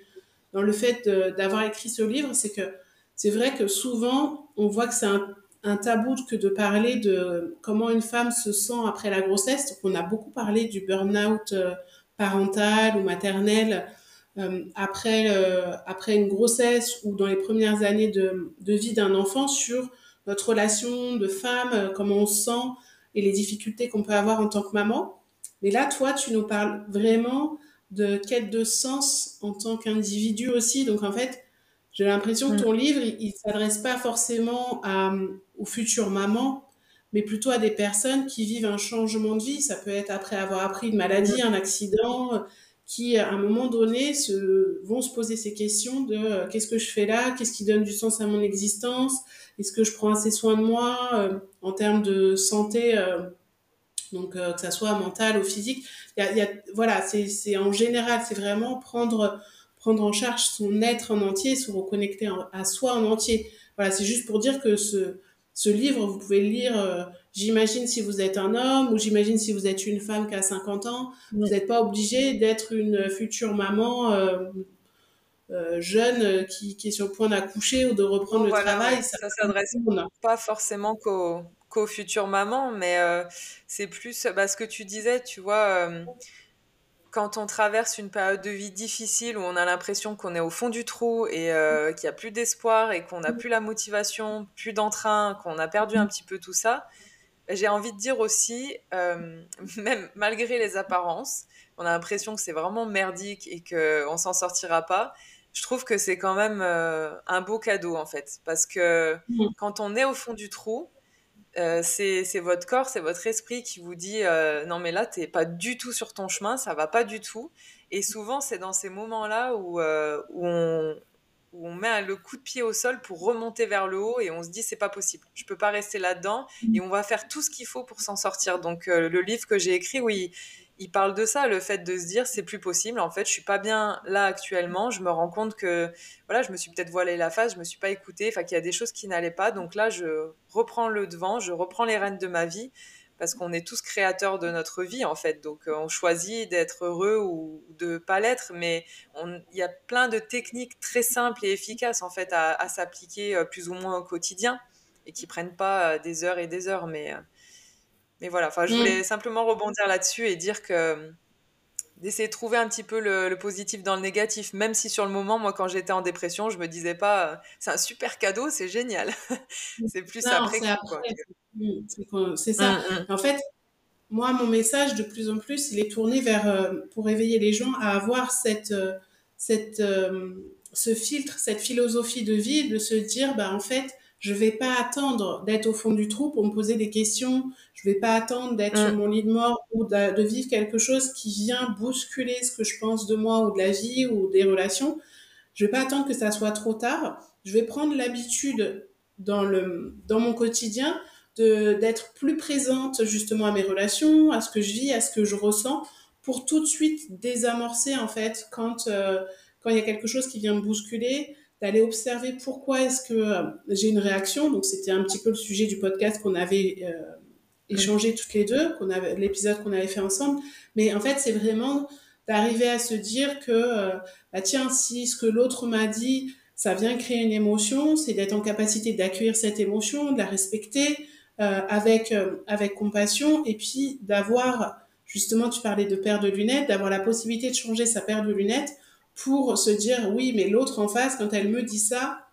dans le fait d'avoir écrit ce livre, c'est que c'est vrai que souvent, on voit que c'est un, un, tabou que de parler de comment une femme se sent après la grossesse. Donc, on a beaucoup parlé du burn-out euh, parental ou maternel euh, après, euh, après une grossesse ou dans les premières années de, de vie d'un enfant sur notre relation de femme, euh, comment on se sent et les difficultés qu'on peut avoir en tant que maman. Mais là, toi, tu nous parles vraiment de quête de sens en tant qu'individu aussi. Donc, en fait, j'ai l'impression que ton livre, il, ne s'adresse pas forcément à, aux futures mamans, mais plutôt à des personnes qui vivent un changement de vie. Ça peut être après avoir appris une maladie, un accident, qui, à un moment donné, se, vont se poser ces questions de euh, qu'est-ce que je fais là, qu'est-ce qui donne du sens à mon existence, est-ce que je prends assez soin de moi euh, en termes de santé, euh, donc que ça soit mental ou physique? Y y a, voilà, c'est en général, c'est vraiment prendre prendre en charge son être en entier, se reconnecter à soi en entier. Voilà, c'est juste pour dire que ce, ce livre, vous pouvez le lire J'imagine si vous êtes un homme ou j'imagine si vous êtes une femme qui a 50 ans, vous n'êtes pas obligé d'être une future maman euh, euh, jeune qui, qui, est sur le point d'accoucher ou de reprendre le travail. Ça, ça s'adresse pas forcément qu'aux futures mamans, mais euh, c'est plus bah, ce que tu disais, tu vois quand on traverse une période de vie difficile où on a l'impression qu'on est au fond du trou et qu'il n'y a plus d'espoir et qu'on n'a plus la motivation, plus d'entrain, qu'on a perdu un petit peu tout ça, j'ai envie de dire aussi, euh, même malgré les apparences, on a l'impression que c'est vraiment merdique et qu'on s'en sortira pas. Je trouve que c'est quand même euh, un beau cadeau en fait, parce que mmh. quand on est au fond du trou, euh, c'est votre corps, c'est votre esprit qui vous dit non mais là t'es pas du tout sur ton chemin, ça va pas du tout. Et souvent c'est dans ces moments-là où, où on, où on met le coup de pied au sol pour remonter vers le haut et on se dit c'est pas possible, je peux pas rester là-dedans et on va faire tout ce qu'il faut pour s'en sortir. Donc euh, le livre que j'ai écrit, oui, il parle de ça, le fait de se dire c'est plus possible. En fait, je suis pas bien là actuellement. Je me rends compte que voilà, je me suis peut-être voilé la face, je me suis pas écoutée, enfin qu'il y a des choses qui n'allaient pas. Donc là, je reprends le devant, je reprends les rênes de ma vie parce qu'on est tous créateurs de notre vie en fait. Donc euh, on choisit d'être heureux ou de pas l'être, mais il y a plein de techniques très simples et efficaces en fait à, s'appliquer euh, plus ou moins au quotidien et qui prennent pas euh, des heures et des heures. Mais, mais voilà, enfin je mm. voulais simplement rebondir là-dessus et dire que d'essayer de trouver un petit peu le, positif dans le négatif, même si sur le moment, moi, quand j'étais en dépression, je me disais pas, c'est un super cadeau, c'est génial. c'est plus après, C'est ça. Mmh, mmh. En fait, moi, mon message, de plus en plus, il est tourné vers, euh, pour éveiller les gens à avoir cette, euh, cette, euh, ce filtre, cette philosophie de vie, de se dire, bah, en fait, je vais pas attendre d'être au fond du trou pour me poser des questions. Je vais pas attendre d'être sur mm. mon lit de mort ou de, vivre quelque chose qui vient bousculer ce que je pense de moi ou de la vie ou des relations. Je vais pas attendre que ça soit trop tard. Je vais prendre l'habitude dans le dans mon quotidien de d'être plus présente justement à mes relations, à ce que je vis, à ce que je ressens, pour tout de suite désamorcer en fait quand euh, quand il y a quelque chose qui vient me bousculer d'aller observer pourquoi est-ce que euh, j'ai une réaction. Donc c'était un petit peu le sujet du podcast qu'on avait euh, échangé toutes les deux, qu'on avait l'épisode qu'on avait fait ensemble. Mais en fait, c'est vraiment d'arriver à se dire que euh, bah tiens, si ce que l'autre m'a dit, ça vient créer une émotion, c'est d'être en capacité d'accueillir cette émotion, de la respecter euh, avec avec compassion et puis d'avoir justement, tu parlais de paire de lunettes, d'avoir la possibilité de changer sa paire de lunettes pour se dire oui, mais l'autre en face, quand elle me dit ça,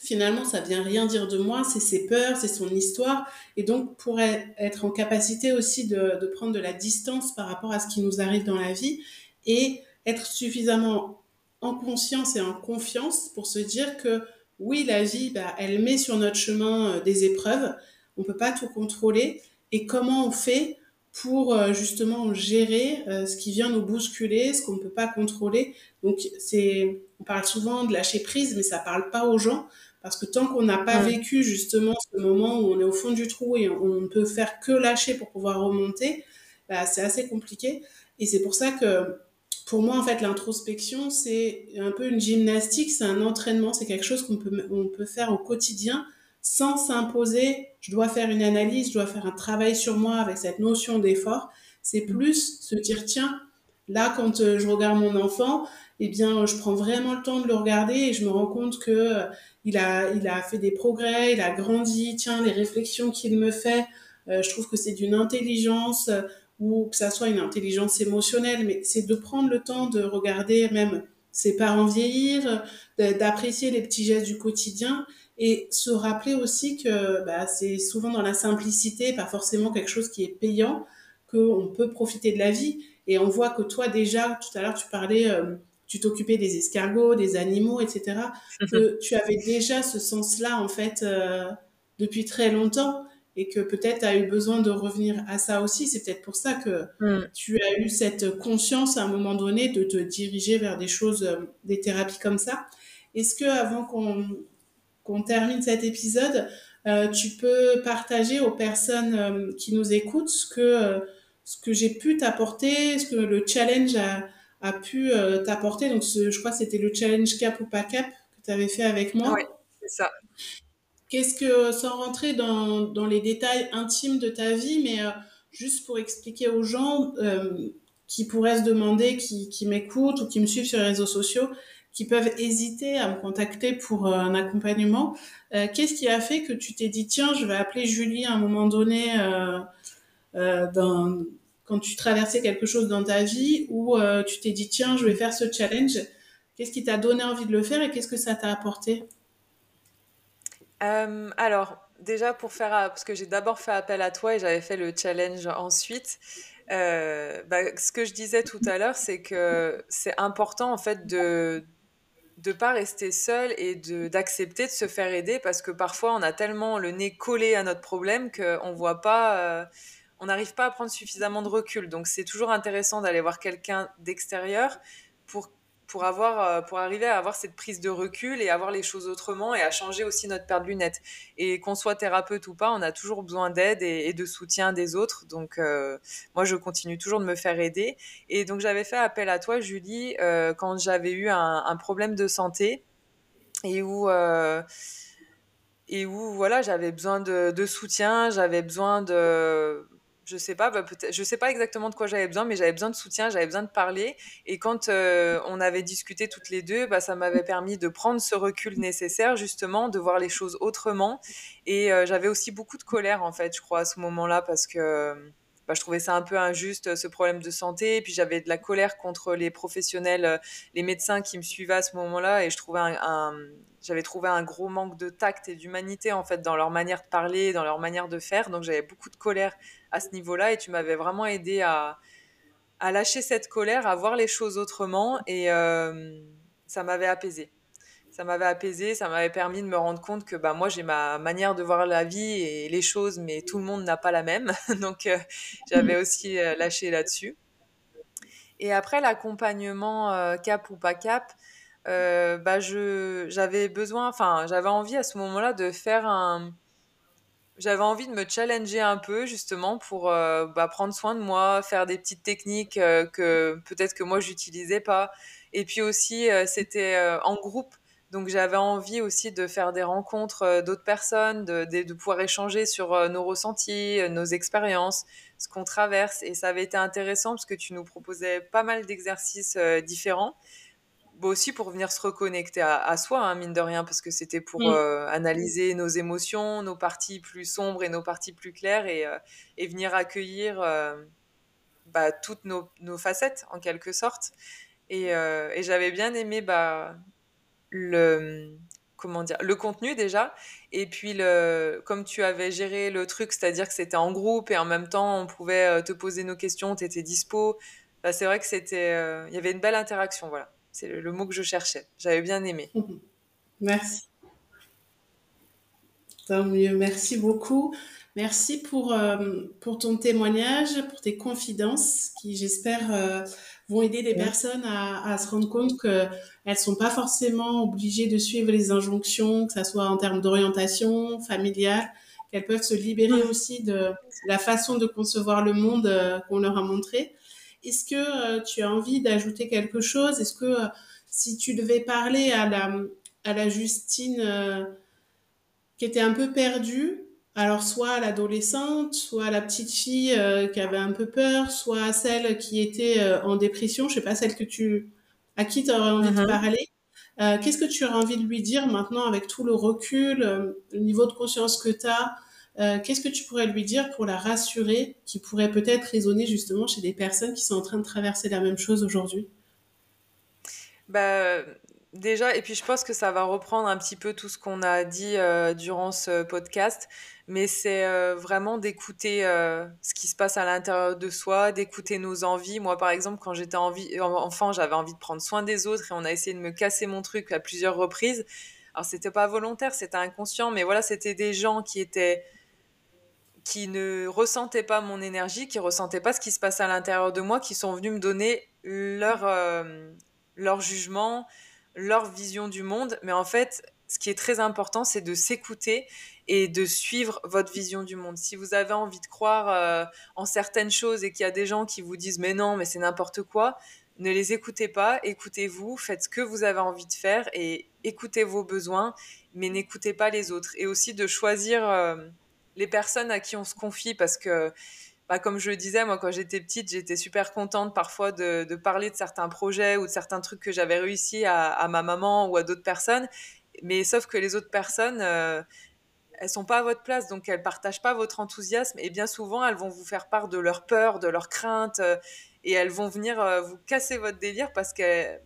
finalement, ça vient rien dire de moi, c'est ses peurs, c'est son histoire, et donc pour être en capacité aussi de, de, prendre de la distance par rapport à ce qui nous arrive dans la vie et être suffisamment en conscience et en confiance pour se dire que oui, la vie, bah, elle met sur notre chemin euh, des épreuves, on peut pas tout contrôler, et comment on fait pour euh, justement gérer euh, ce qui vient nous bousculer, ce qu'on ne peut pas contrôler. Donc c'est, on parle souvent de lâcher prise, mais ça parle pas aux gens parce que tant qu'on n'a pas vécu justement ce moment où on est au fond du trou et on ne peut faire que lâcher pour pouvoir remonter, bah, c'est assez compliqué. Et c'est pour ça que pour moi, en fait, l'introspection, c'est un peu une gymnastique, c'est un entraînement, c'est quelque chose qu'on peut, on peut faire au quotidien sans s'imposer, je dois faire une analyse, je dois faire un travail sur moi avec cette notion d'effort. C'est plus se dire, tiens, là, quand euh, je regarde mon enfant, eh bien, je prends vraiment le temps de le regarder et je me rends compte que euh, il a, il a fait des progrès, il a grandi. Tiens, les réflexions qu'il me fait, euh, je trouve que c'est d'une intelligence ou que ça soit une intelligence émotionnelle, mais c'est de prendre le temps de regarder même ses parents vieillir, d'apprécier les petits gestes du quotidien et se rappeler aussi que bah, c'est souvent dans la simplicité, pas forcément quelque chose qui est payant, qu'on peut profiter de la vie. Et on voit que toi déjà, tout à l'heure, tu parlais, euh, tu t'occupais des escargots, des animaux, etc. que tu avais déjà ce sens-là, en fait, euh, depuis très longtemps. Et que peut-être tu as eu besoin de revenir à ça aussi. C'est peut-être pour ça que mm. tu as eu cette conscience à un moment donné de te diriger vers des choses, euh, des thérapies comme ça. Est-ce que avant qu'on qu'on termine cet épisode, euh, tu peux partager aux personnes euh, qui nous écoutent ce que, euh, ce que j'ai pu t'apporter, ce que le challenge a, a pu t'apporter. Donc, je crois que c'était le challenge cap ou pas cap que tu avais fait avec moi. Oui, c'est ça. Qu'est-ce que, sans rentrer dans, dans, les détails intimes de ta vie, mais juste pour expliquer aux gens qui pourraient se demander, qui, qui m'écoutent ou qui me suivent sur les réseaux sociaux, qui peuvent hésiter à me contacter pour euh, un accompagnement. Euh, qu'est-ce qui a fait que tu t'es dit, tiens, je vais appeler Julie à un moment donné euh, quand tu traversais quelque chose dans ta vie ou tu t'es dit, tiens, je vais faire ce challenge Qu'est-ce qui t'a donné envie de le faire et qu'est-ce que ça t'a apporté? Alors, déjà pour faire, parce que j'ai d'abord fait appel à toi et j'avais fait le challenge ensuite. Bah, ce que je disais tout à l'heure, c'est que c'est important en fait de, de pas rester seul et d'accepter de se faire aider parce que parfois on a tellement le nez collé à notre problème qu'on voit pas euh, on n'arrive pas à prendre suffisamment de recul. Donc c'est toujours intéressant d'aller voir quelqu'un d'extérieur pour pour, avoir, euh, pour arriver à avoir cette prise de recul et avoir les choses autrement et à changer aussi notre paire de lunettes. Et qu'on soit thérapeute ou pas, on a toujours besoin d'aide et, de soutien des autres. Donc, euh, moi, je continue toujours de me faire aider. Et donc, j'avais fait appel à toi, Julie, euh, quand j'avais eu un, problème de santé et où et où voilà j'avais besoin de soutien j'avais besoin de je sais pas, bah, je sais pas exactement de quoi j'avais besoin, mais j'avais besoin de soutien, j'avais besoin de parler. Et quand euh, on avait discuté toutes les deux, bah, ça m'avait permis de prendre ce recul nécessaire, justement, de voir les choses autrement. Et euh, j'avais aussi beaucoup de colère, en fait, je crois, à ce moment-là, parce que bah, je trouvais ça un peu injuste, ce problème de santé. Et puis j'avais de la colère contre les professionnels, euh, les médecins qui me suivaient à ce moment-là. Et je trouvais j'avais trouvé un gros manque de tact et d'humanité, en fait, dans leur manière de parler, dans leur manière de faire. Donc j'avais beaucoup de colère à ce niveau-là. Et tu m'avais vraiment aidé à, à lâcher cette colère, à voir les choses autrement. Et euh, ça m'avait apaisé ça m'avait apaisé, ça m'avait permis de me rendre compte que bah, moi j'ai ma manière de voir la vie et les choses, mais tout le monde n'a pas la même. Donc euh, j'avais aussi euh, lâché là-dessus. Et après l'accompagnement cap ou pas cap, bah, j'avais besoin, enfin j'avais envie à ce moment-là de faire un... J'avais envie de me challenger un peu justement pour bah, prendre soin de moi, faire des petites techniques que peut-être que moi j'utilisais pas. Et puis aussi c'était en groupe donc j'avais envie aussi de faire des rencontres euh, d'autres personnes, de, de, pouvoir échanger sur euh, nos ressentis, euh, nos expériences, ce qu'on traverse. Et ça avait été intéressant parce que tu nous proposais pas mal d'exercices différents. Bon, aussi pour venir se reconnecter à, soi, hein, mine de rien, parce que c'était pour mm. analyser nos émotions, nos parties plus sombres et nos parties plus claires et, et venir accueillir bah, toutes nos, nos, facettes en quelque sorte. Et, et j'avais bien aimé bah, le comment dire le contenu déjà et puis le comme tu avais géré le truc c'est-à-dire que c'était en groupe et en même temps on pouvait euh, te poser nos questions tu étais dispo bah, c'est vrai que c'était euh, il y avait une belle interaction voilà c'est le, mot que je cherchais. J'avais bien aimé. Merci. Tant mieux, merci beaucoup. Merci pour, euh, pour ton témoignage, pour tes confidences qui, j'espère, euh, vont aider des personnes à, à, se rendre compte qu'elles sont pas forcément obligées de suivre les injonctions, que ça soit en termes d'orientation familiale, qu'elles peuvent se libérer aussi de la façon de concevoir le monde euh, qu'on leur a montré. Est-ce que tu as envie d'ajouter quelque chose? Est-ce que si tu devais parler à la, à la Justine qui était un peu perdue, alors soit l'adolescente, soit la petite fille euh, qui avait un peu peur, soit celle qui était euh, en dépression, je sais pas celle que tu à qui tu aurais envie de uh-huh. parler. Euh, qu'est-ce que tu aurais envie de lui dire maintenant avec tout le recul, le niveau de conscience que tu as Qu'est-ce que tu pourrais lui dire pour la rassurer, qui pourrait peut-être résonner justement chez des personnes qui sont en train de traverser la même chose aujourd'hui? Bah, Déjà, et puis je pense que ça va reprendre un petit peu tout ce qu'on a dit euh, durant ce podcast, mais c'est euh, vraiment d'écouter euh, ce qui se passe à l'intérieur de soi, d'écouter nos envies. Moi, par exemple, quand j'étais enfant, j'avais envie de prendre soin des autres et on a essayé de me casser mon truc à plusieurs reprises. Alors, c'était pas volontaire, c'était inconscient, mais voilà, c'était des gens qui étaient qui ne ressentaient pas mon énergie, qui ressentaient pas ce qui se passait à l'intérieur de moi, qui sont venus me donner leur, leur jugement, leur vision du monde, mais en fait, ce qui est très important, c'est de s'écouter et de suivre votre vision du monde. Si vous avez envie de croire euh, en certaines choses et qu'il y a des gens qui vous disent mais non, mais c'est n'importe quoi, ne les écoutez pas, écoutez-vous, faites ce que vous avez envie de faire et écoutez vos besoins, mais n'écoutez pas les autres. Et aussi de choisir euh, les personnes à qui on se confie parce que bah, comme je le disais, moi, quand j'étais petite, j'étais super contente parfois de, parler de certains projets ou de certains trucs que j'avais réussi à, ma maman ou à d'autres personnes. Mais sauf que les autres personnes, euh, elles sont pas à votre place, donc elles partagent pas votre enthousiasme. Et bien souvent, elles vont vous faire part de leur peur, de leurs craintes, euh, et elles vont venir euh, vous casser votre délire parce qu'elles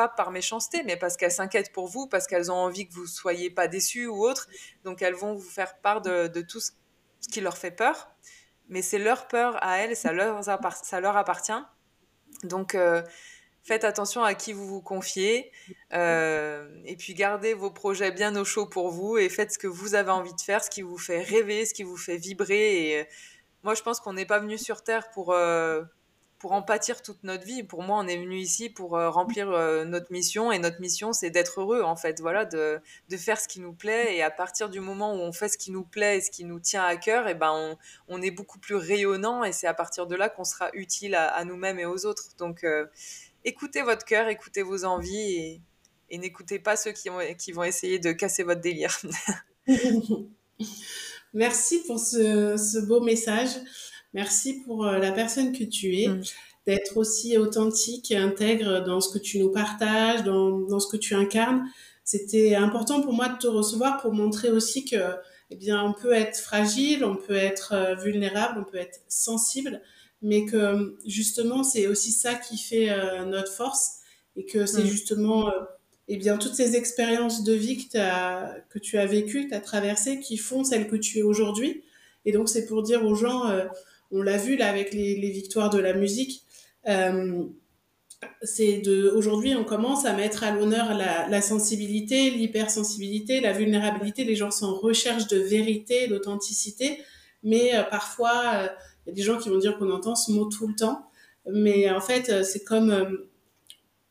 pas par méchanceté, mais parce qu'elles s'inquiètent pour vous, parce qu'elles ont envie que vous soyez pas déçus ou autre. Donc elles vont vous faire part de, de tout ce qui leur fait peur mais c'est leur peur à elles, ça leur, ça leur appartient. Donc, euh, faites attention à qui vous vous confiez, euh, et puis gardez vos projets bien au chaud pour vous, et faites ce que vous avez envie de faire, ce qui vous fait rêver, ce qui vous fait vibrer. Et euh, moi, je pense qu'on n'est pas venu sur Terre pour pour en pâtir toute notre vie. Pour moi, on est venu ici pour euh, remplir euh, notre mission et notre mission, c'est d'être heureux en fait, voilà, de, de, faire ce qui nous plaît et à partir du moment où on fait ce qui nous plaît et ce qui nous tient à cœur, et eh ben on, on, est beaucoup plus rayonnant et c'est à partir de là qu'on sera utile à, nous-mêmes et aux autres. Donc, euh, écoutez votre cœur, écoutez vos envies et, et n'écoutez pas ceux qui, ont, qui vont essayer de casser votre délire. Merci pour ce, ce beau message. Merci pour euh, la personne que tu es, mm. d'être aussi authentique et intègre dans ce que tu nous partages, dans, dans ce que tu incarnes. C'était important pour moi de te recevoir pour montrer aussi que, eh bien, on peut être fragile, on peut être euh, vulnérable, on peut être sensible, mais que justement, c'est aussi ça qui fait euh, notre force et que c'est mm. justement, eh bien, toutes ces expériences de vie que, as, que tu as vécues, que tu as traversées, qui font celle que tu es aujourd'hui. Et donc, c'est pour dire aux gens, on l'a vu là avec les, victoires de la musique. Euh, c'est de aujourd'hui on commence à mettre à l'honneur la, sensibilité, l'hypersensibilité, la vulnérabilité. Les gens sont en recherche de vérité, d'authenticité, mais euh, parfois euh, il y a des gens qui vont dire qu'on entend ce mot tout le temps, mais en fait c'est comme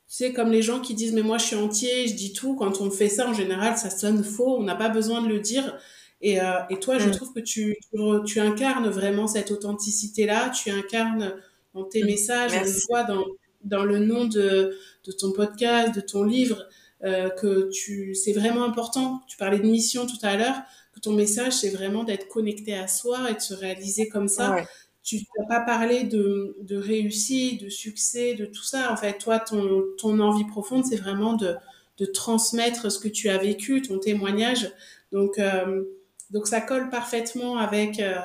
c'est comme les gens qui disent mais moi je suis entier, je dis tout. Quand on fait ça en général ça sonne faux, on n'a pas besoin de le dire. Et, euh, et toi, je mm. trouve que tu, tu incarnes vraiment cette authenticité-là, tu incarnes dans tes mm. messages, on le voit dans, dans le nom de, de ton podcast, de ton livre, euh, que tu, c'est vraiment important. Tu parlais de mission tout à l'heure, que ton message, c'est vraiment d'être connecté à soi et de se réaliser comme ça. Tu n'as pas parlé de, de réussite, de succès, de tout ça. En fait, toi, ton, ton envie profonde, c'est vraiment de, de transmettre ce que tu as vécu, ton témoignage. Donc, euh, donc ça colle parfaitement avec, euh,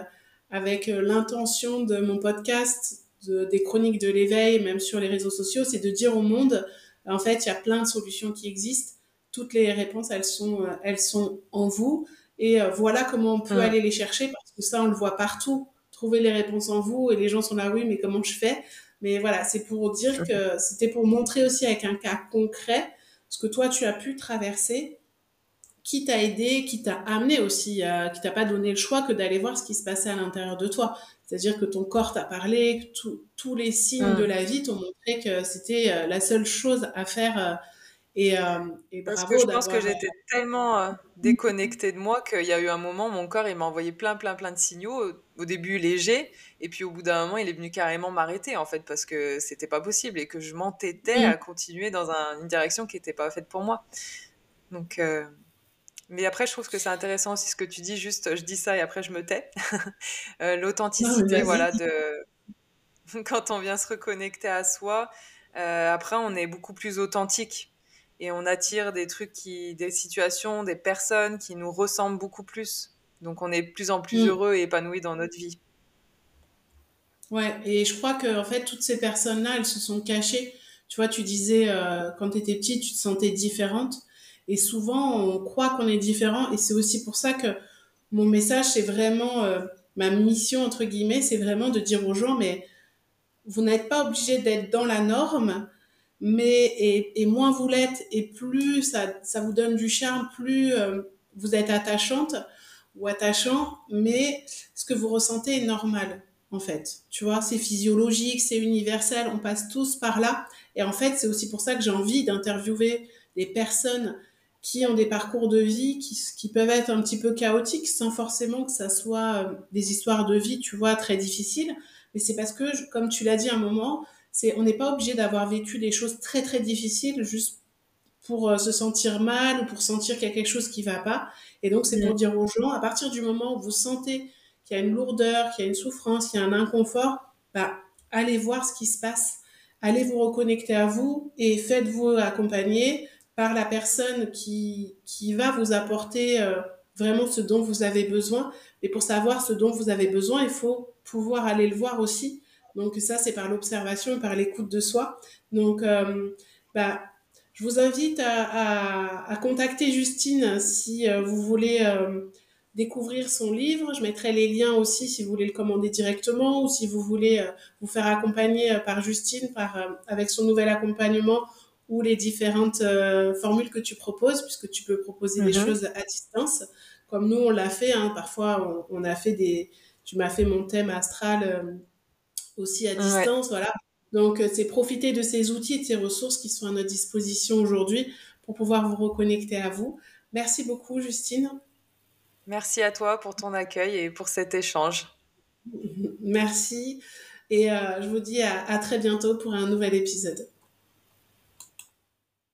avec euh, l'intention de mon podcast, de, des chroniques de l'éveil, même sur les réseaux sociaux, c'est de dire au monde, en fait, il y a plein de solutions qui existent. Toutes les réponses, elles sont, euh, elles sont en vous. Et voilà comment on peut aller les chercher, parce que ça, on le voit partout. Trouver les réponses en vous, et les gens sont là, oui, mais comment je fais? Mais voilà, c'est pour dire que c'était pour montrer aussi avec un cas concret ce que toi, tu as pu traverser qui t'a aidé, qui t'a amené aussi, qui t'a pas donné le choix que d'aller voir ce qui se passait à l'intérieur de toi. C'est-à-dire que ton corps t'a parlé, que tous les signes mmh. de la vie t'ont montré que c'était la seule chose à faire et, euh, et Parce que je pense que j'étais tellement euh, déconnectée de moi qu'il y a eu un moment, mon corps, il m'a envoyé plein, plein, plein de signaux. Au début léger, et puis au bout d'un moment, il est venu carrément m'arrêter, en fait, parce que c'était pas possible et que je m'entêtais à continuer dans une direction qui n'était pas faite pour moi. Donc, euh, mais après, je trouve que c'est intéressant aussi ce que tu dis, juste, je dis ça et après, je me tais. L'authenticité, voilà, de quand on vient se reconnecter à soi, après, on est beaucoup plus authentique et on attire des trucs qui, des situations, des personnes qui nous ressemblent beaucoup plus. Donc on est de plus en plus mm. heureux et épanoui dans notre vie. Ouais, et je crois que en fait toutes ces personnes-là, elles se sont cachées. Tu vois, tu disais euh, quand tu étais petite, tu te sentais différente. Et souvent, on croit qu'on est différent. Et c'est aussi pour ça que mon message, c'est vraiment euh, ma mission entre guillemets, c'est vraiment de dire aux gens, mais vous n'êtes pas obligé d'être dans la norme mais et, moins vous l'êtes et plus ça, ça vous donne du charme, plus euh, vous êtes attachante ou attachant, mais ce que vous ressentez est normal en fait. Tu vois, c'est physiologique, c'est universel, on passe tous par là. Et en fait, c'est aussi pour ça que j'ai envie d'interviewer des personnes qui ont des parcours de vie qui, qui, peuvent être un petit peu chaotiques sans forcément que ça soit euh, des histoires de vie, tu vois, très difficiles. Mais c'est parce que, comme tu l'as dit un moment, c'est on n'est pas obligé d'avoir vécu des choses très très difficiles juste pour euh, se sentir mal ou pour sentir qu'il y a quelque chose qui va pas. Et donc c'est pour dire aux gens, à partir du moment où vous sentez qu'il y a une lourdeur, qu'il y a une souffrance, qu'il y a un inconfort, bah allez voir ce qui se passe, allez vous reconnecter à vous et faites-vous accompagner par la personne qui va vous apporter euh, vraiment ce dont vous avez besoin. Et pour savoir ce dont vous avez besoin, il faut pouvoir aller le voir aussi donc ça, c'est par l'observation par l'écoute de soi. Donc, euh, bah, je vous invite à, contacter Justine si euh, vous voulez découvrir son livre. Je mettrai les liens aussi si vous voulez le commander directement ou si vous voulez vous faire accompagner par Justine avec son nouvel accompagnement ou les différentes formules que tu proposes, puisque tu peux proposer des mhm. choses à distance, comme nous on l'a fait. Hein. Parfois, on, on, a fait des. Tu m'as fait mon thème astral aussi à distance, voilà. Donc, euh, c'est profiter de ces outils et de ces ressources qui sont à notre disposition aujourd'hui pour pouvoir vous reconnecter à vous. Merci beaucoup, Justine. Merci à toi pour ton accueil et pour cet échange. Merci. Et euh, je vous dis à très bientôt pour un nouvel épisode.